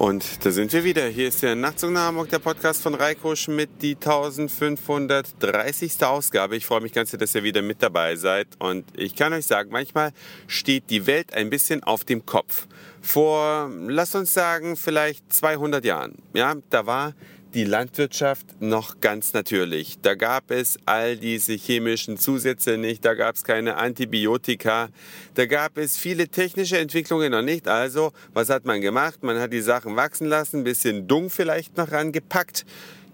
Und da sind wir wieder. Hier ist der Nachtzug nach Hamburg, der Podcast von Reiko Schmidt, die 1530. Ausgabe. Ich freue mich ganz, dass ihr wieder mit dabei seid. Und ich kann euch sagen, manchmal steht die Welt ein bisschen auf dem Kopf. Vor, lasst uns sagen, vielleicht 200 Jahren. Ja, da war die Landwirtschaft noch ganz natürlich. Da gab es all diese chemischen Zusätze nicht, da gab es keine Antibiotika, da gab es viele technische Entwicklungen noch nicht. Also, was hat man gemacht? Man hat die Sachen wachsen lassen, ein bisschen Dung vielleicht noch rangepackt.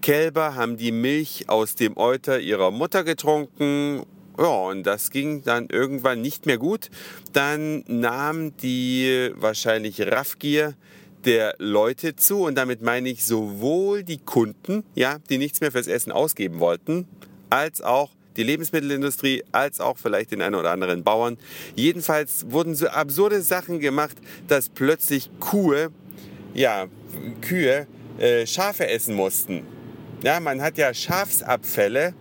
Kälber haben die Milch aus dem Euter ihrer Mutter getrunken ja, und das ging dann irgendwann nicht mehr gut. Dann nahm die wahrscheinlich Raffgier der Leute zu und damit meine ich sowohl die Kunden, ja, die nichts mehr fürs Essen ausgeben wollten, als auch die Lebensmittelindustrie, als auch vielleicht den einen oder anderen Bauern. Jedenfalls wurden so absurde Sachen gemacht, dass plötzlich Kuhe, ja, Kühe äh, Schafe essen mussten. Ja, man hat ja Schafsabfälle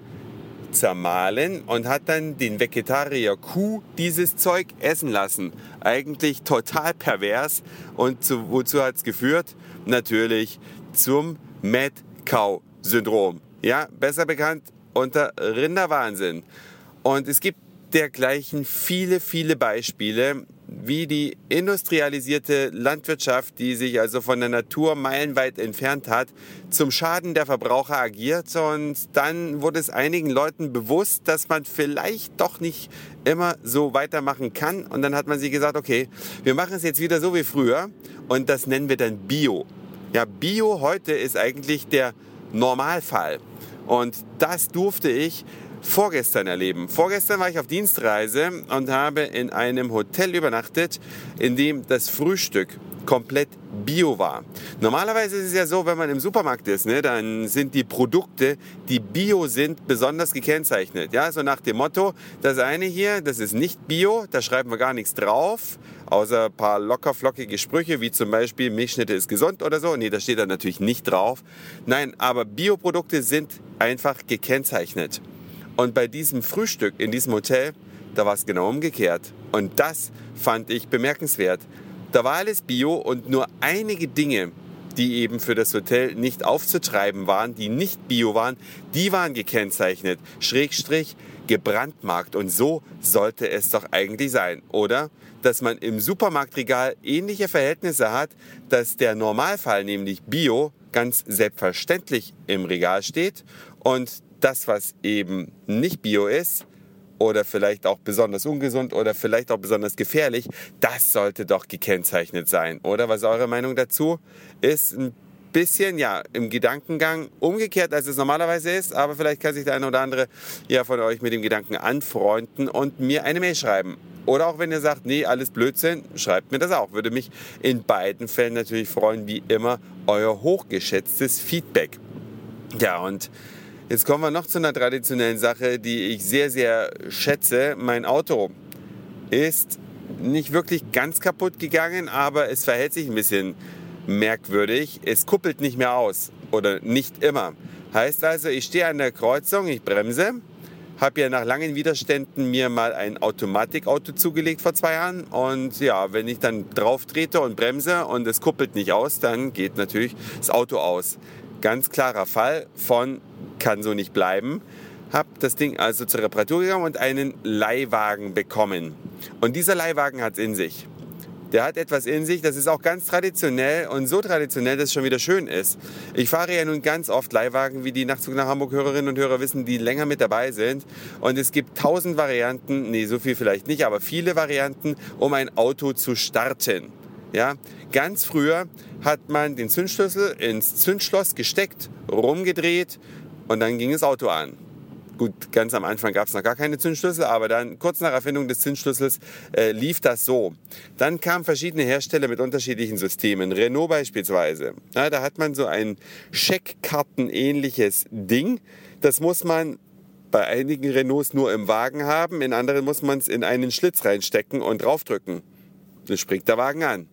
zermahlen und hat dann den Vegetarier Kuh dieses Zeug essen lassen. Eigentlich total pervers. Und zu, wozu hat es geführt? Natürlich zum Mad Cow Syndrom. Ja, besser bekannt unter Rinderwahnsinn. Und es gibt dergleichen viele, viele Beispiele, wie die industrialisierte Landwirtschaft, die sich also von der Natur meilenweit entfernt hat, zum Schaden der Verbraucher agiert. Und dann wurde es einigen Leuten bewusst, dass man vielleicht doch nicht immer so weitermachen kann. Und dann hat man sich gesagt, okay, wir machen es jetzt wieder so wie früher. Und das nennen wir dann Bio. Ja, Bio heute ist eigentlich der Normalfall. Und das durfte ich vorgestern erleben. Vorgestern war ich auf Dienstreise und habe in einem Hotel übernachtet, in dem das Frühstück komplett bio war. Normalerweise ist es ja so, wenn man im Supermarkt ist, ne, dann sind die Produkte, die bio sind, besonders gekennzeichnet. Ja, so nach dem Motto, das eine hier, das ist nicht bio, da schreiben wir gar nichts drauf, außer ein paar lockerflockige Sprüche, wie zum Beispiel Milchschnitte ist gesund oder so. Nee, das steht da natürlich nicht drauf. Nein, aber Bioprodukte sind einfach gekennzeichnet. Und bei diesem Frühstück in diesem Hotel, da war es genau umgekehrt. Und das fand ich bemerkenswert. Da war alles Bio und nur einige Dinge, die eben für das Hotel nicht aufzutreiben waren, die nicht Bio waren, die waren gekennzeichnet. Schrägstrich gebrandmarkt. Und so sollte es doch eigentlich sein, oder? Dass man im Supermarktregal ähnliche Verhältnisse hat, dass der Normalfall, nämlich Bio, ganz selbstverständlich im Regal steht und das, was eben nicht bio ist oder vielleicht auch besonders ungesund oder vielleicht auch besonders gefährlich, das sollte doch gekennzeichnet sein. Oder was ist eure Meinung dazu? Ist ein bisschen, ja, im Gedankengang umgekehrt, als es normalerweise ist, aber vielleicht kann sich der eine oder andere ja von euch mit dem Gedanken anfreunden und mir eine Mail schreiben. Oder auch wenn ihr sagt, nee, alles Blödsinn, schreibt mir das auch. Würde mich in beiden Fällen natürlich freuen, wie immer, euer hochgeschätztes Feedback. Ja, und Jetzt kommen wir noch zu einer traditionellen Sache, die ich sehr, sehr schätze. Mein Auto ist nicht wirklich ganz kaputt gegangen, aber es verhält sich ein bisschen merkwürdig. Es kuppelt nicht mehr aus oder nicht immer. Heißt also, ich stehe an der Kreuzung, ich bremse, habe ja nach langen Widerständen mir mal ein Automatikauto zugelegt vor zwei Jahren und ja, wenn ich dann drauf trete und bremse und es kuppelt nicht aus, dann geht natürlich das Auto aus. Ganz klarer Fall von kann so nicht bleiben. Habe das Ding also zur Reparatur gegangen und einen Leihwagen bekommen. Und dieser Leihwagen hat es in sich. Der hat etwas in sich, das ist auch ganz traditionell und so traditionell, dass es schon wieder schön ist. Ich fahre ja nun ganz oft Leihwagen, wie die Nachtzug nach Hamburg Hörerinnen und Hörer wissen, die länger mit dabei sind. Und es gibt tausend Varianten, nee, so viel vielleicht nicht, aber viele Varianten, um ein Auto zu starten. Ja, ganz früher hat man den Zündschlüssel ins Zündschloss gesteckt, rumgedreht und dann ging das Auto an. Gut, ganz am Anfang gab es noch gar keine Zündschlüssel, aber dann kurz nach Erfindung des Zündschlüssels äh, lief das so. Dann kamen verschiedene Hersteller mit unterschiedlichen Systemen. Renault beispielsweise. Ja, da hat man so ein Scheckkartenähnliches Ding. Das muss man bei einigen Renaults nur im Wagen haben, in anderen muss man es in einen Schlitz reinstecken und draufdrücken. Dann springt der Wagen an.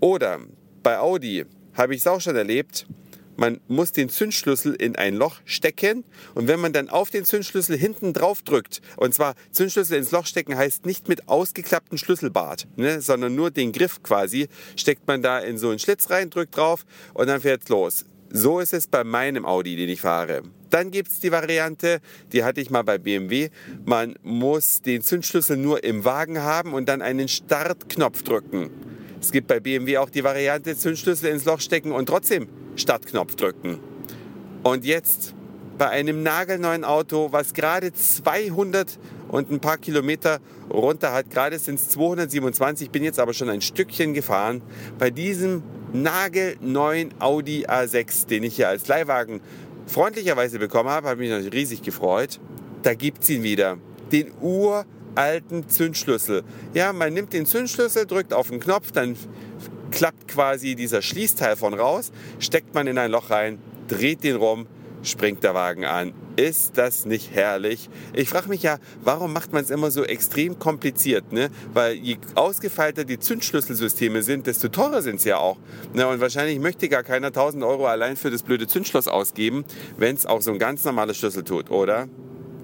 Oder bei Audi habe ich es auch schon erlebt, man muss den Zündschlüssel in ein Loch stecken und wenn man dann auf den Zündschlüssel hinten drauf drückt, und zwar Zündschlüssel ins Loch stecken heißt nicht mit ausgeklapptem Schlüsselbart, ne, sondern nur den Griff quasi, steckt man da in so einen Schlitz rein, drückt drauf und dann fährt's los. So ist es bei meinem Audi, den ich fahre. Dann gibt es die Variante, die hatte ich mal bei BMW. Man muss den Zündschlüssel nur im Wagen haben und dann einen Startknopf drücken. Es gibt bei BMW auch die Variante Zündschlüssel ins Loch stecken und trotzdem Startknopf drücken. Und jetzt bei einem nagelneuen Auto, was gerade 200 und ein paar Kilometer runter hat, gerade sind es 227, bin jetzt aber schon ein Stückchen gefahren, bei diesem nagelneuen Audi A6, den ich hier als Leihwagen freundlicherweise bekommen habe, habe mich natürlich riesig gefreut. Da gibt es ihn wieder, den uralten Zündschlüssel. Ja, man nimmt den Zündschlüssel, drückt auf den Knopf, dann klappt quasi dieser Schließteil von raus, steckt man in ein Loch rein, dreht den rum, springt der Wagen an. Ist das nicht herrlich? Ich frage mich ja, warum macht man es immer so extrem kompliziert? Ne? Weil je ausgefeilter die Zündschlüsselsysteme sind, desto teurer sind sie ja auch. Ne? Und wahrscheinlich möchte gar keiner 1000 Euro allein für das blöde Zündschloss ausgeben, wenn es auch so ein ganz normales Schlüssel tut, oder?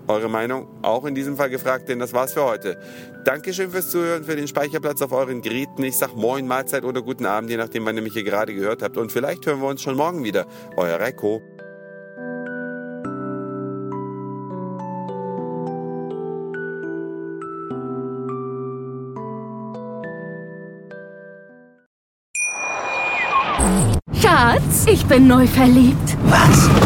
Eure Meinung auch in diesem Fall gefragt, denn das war's für heute. Dankeschön fürs Zuhören, für den Speicherplatz auf euren Geräten. Ich sag Moin, Mahlzeit oder guten Abend, je nachdem, wann ihr mich hier gerade gehört habt. Und vielleicht hören wir uns schon morgen wieder. Euer Reiko. Schatz, ich bin neu verliebt. Was?